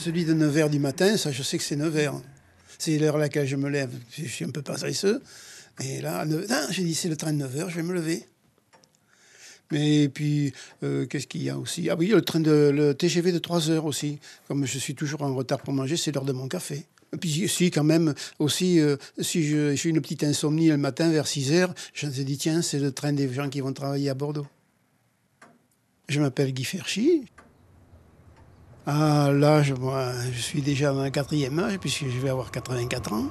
Celui de 9h du matin, ça, je sais que c'est 9h. C'est l'heure à laquelle je me lève. Je suis un peu paresseux. Et là, j'ai dit, c'est le train de 9h, je vais me lever. Mais puis, euh, qu'est-ce qu'il y a aussi? Ah oui, le train de le TGV de 3 heures aussi. Comme je suis toujours en retard pour manger, c'est l'heure de mon café. Et puis, si, quand même, aussi, euh, si j'ai une petite insomnie le matin vers 6 heures, je me dis, tiens, c'est le train des gens qui vont travailler à Bordeaux. Je m'appelle Guy Ferchy. Ah, là, je, suis déjà dans le quatrième âge, puisque je vais avoir 84 ans.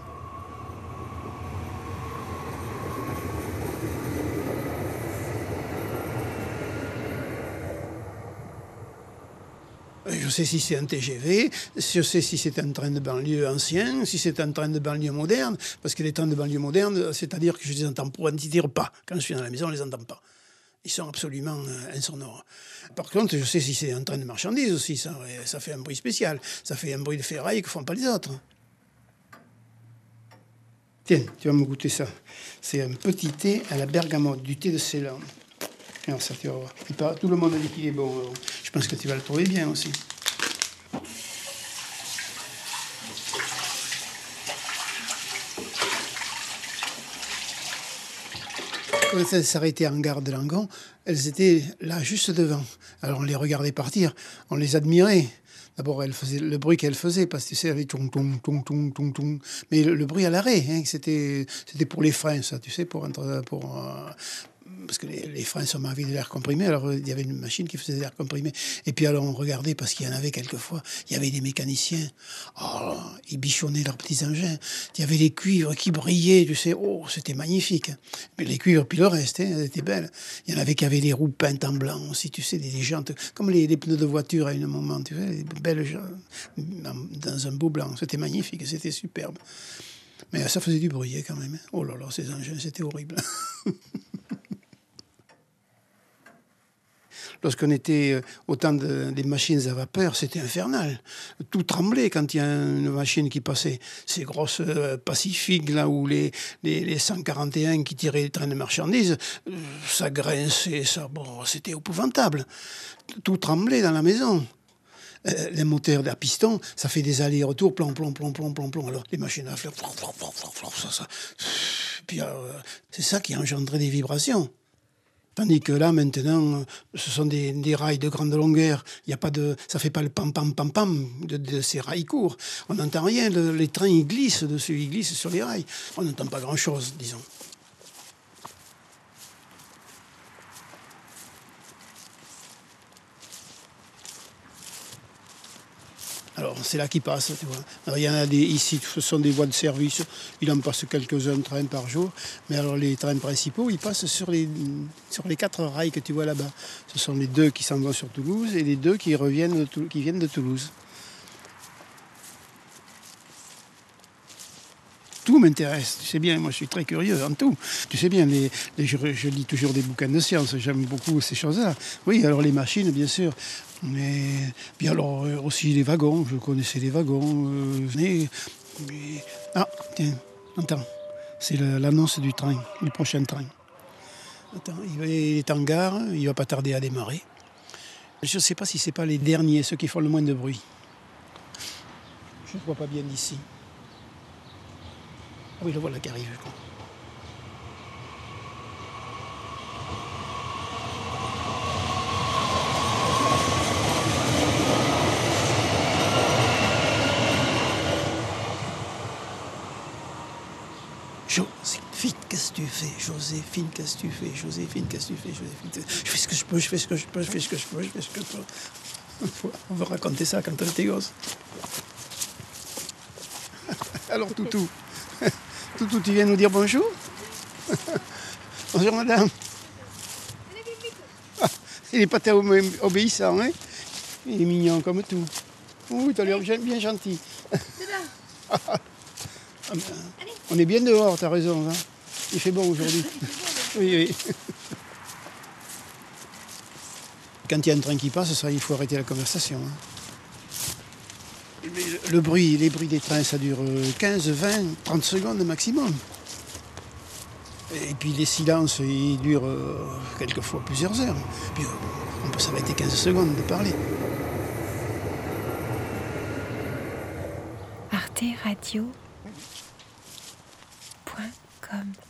Je sais si c'est un TGV, si c'est un train de banlieue ancien, si c'est un train de banlieue moderne, parce que les trains de banlieue moderne, c'est-à-dire que je les entends pour un petit pas. Quand je suis dans la maison, on ne les entend pas. Ils sont absolument euh, insonores. Par contre, je sais si c'est un train de marchandises aussi, ça, fait un bruit spécial. Ça fait un bruit de ferraille que font pas les autres. Tiens, tu vas me goûter ça. C'est un petit thé à la bergamote, du thé de Ceylan. Alors ça, tu vas. Tout le monde dit qu'il est bon. Je pense que tu vas le trouver bien aussi. Quand elles s'arrêtaient en gare de Langon, elles étaient là, juste devant. Alors on les regardait partir, on les admirait. D'abord, elle faisait le bruit qu'elle faisait, parce que tu sais, elle avait tung, tung, tung, tung. Mais le, bruit à l'arrêt, hein, c'était, c'était pour les freins, ça, tu sais, pour, pour, euh, parce que les, freins sont envie de l'air comprimé, alors il y avait une machine qui faisait de l'air comprimé. Et puis alors on regardait, parce qu'il y en avait quelquefois, il y avait des mécaniciens, oh, ils bichonnaient leurs petits engins, il y avait les cuivres qui brillaient, tu sais, oh, c'était magnifique. Mais les cuivres, puis le reste, hein, elles étaient belles. Il y en avait qui avaient des roues peintes en blanc aussi, tu sais, des, jantes, comme les, pneus de voiture à un moment, tu sais, belles dans un beau blanc. C'était magnifique, c'était superbe. Mais ça faisait du bruit quand même. Hein. Oh là là, ces engins, c'était horrible. lorsqu'on était euh, au temps des machines à vapeur, c'était infernal. Tout tremblait quand il y a une machine qui passait. Ces grosses euh, Pacifiques, là où les, les, 141 qui tiraient les trains de marchandises, euh, ça grinçait, ça, bon, c'était épouvantable. Tout tremblait dans la maison. les moteurs à piston, ça fait des allers-retours, plomb, plomb, plomb, plomb, plomb, plomb. Alors les machines à fleurs, ça, ça. Puis c'est ça qui engendrait des vibrations. Tandis que là, maintenant, ce sont des, rails de grande longueur. Il y a pas de, ça fait pas le pam pam pam pam de, ces rails courts. On n'entend rien. les trains ils glissent dessus, ils glissent sur les rails. On n'entend pas grand chose, disons. Alors c'est là qu'il passe, tu vois. il y en a des, ici, ce sont des voies de service, il en passe quelques-uns trains par jour, mais alors les trains principaux, ils passent sur les, sur les quatre rails que tu vois là-bas. Ce sont les deux qui s'en vont sur Toulouse et les deux qui, reviennent qui viennent de Toulouse. tout m'intéresse. Tu sais bien, moi je suis très curieux en tout. Tu sais bien, les, je, lis toujours des bouquins de science, j'aime beaucoup ces choses-là. Oui, alors les machines, bien sûr. Mais bien alors euh, aussi les wagons, je connaissais les wagons. Euh, Ah, tiens, attends, c'est l'annonce du train, du prochain train. Attends, il est en gare, il va pas tarder à démarrer. Je ne sais pas si c'est pas les derniers, ceux qui font le moins de bruit. Je ne vois pas bien d'ici. Oui, le voilà qui arrive, je crois. Joséphine, qu'est-ce que tu fais Joséphine, qu'est-ce que tu fais Joséphine, qu'est-ce que tu fais Joséphine, je fais ce que je peux, je fais ce que je peux, je fais ce que je peux, je fais ce que je peux. On va raconter ça quand on était gosse. Alors, Toutou, Toutou, tu viens nous dire bonjour? Bonjour madame. Ah, il n'est pas très obéissant, hein? Il est mignon comme tout. Oui, tu as l'air bien gentil. Ah, ben, on est bien dehors, tu as raison. Hein il fait bon aujourd'hui. oui, oui. Quand il y a un train qui passe, ça, il faut arrêter la conversation. Hein le bruit, les bruits des trains, ça dure 15, 20, 30 secondes maximum. Et puis les silences, ils durent euh, quelquefois plusieurs heures. Puis euh, on peut s'arrêter 15 secondes de parler. welcome.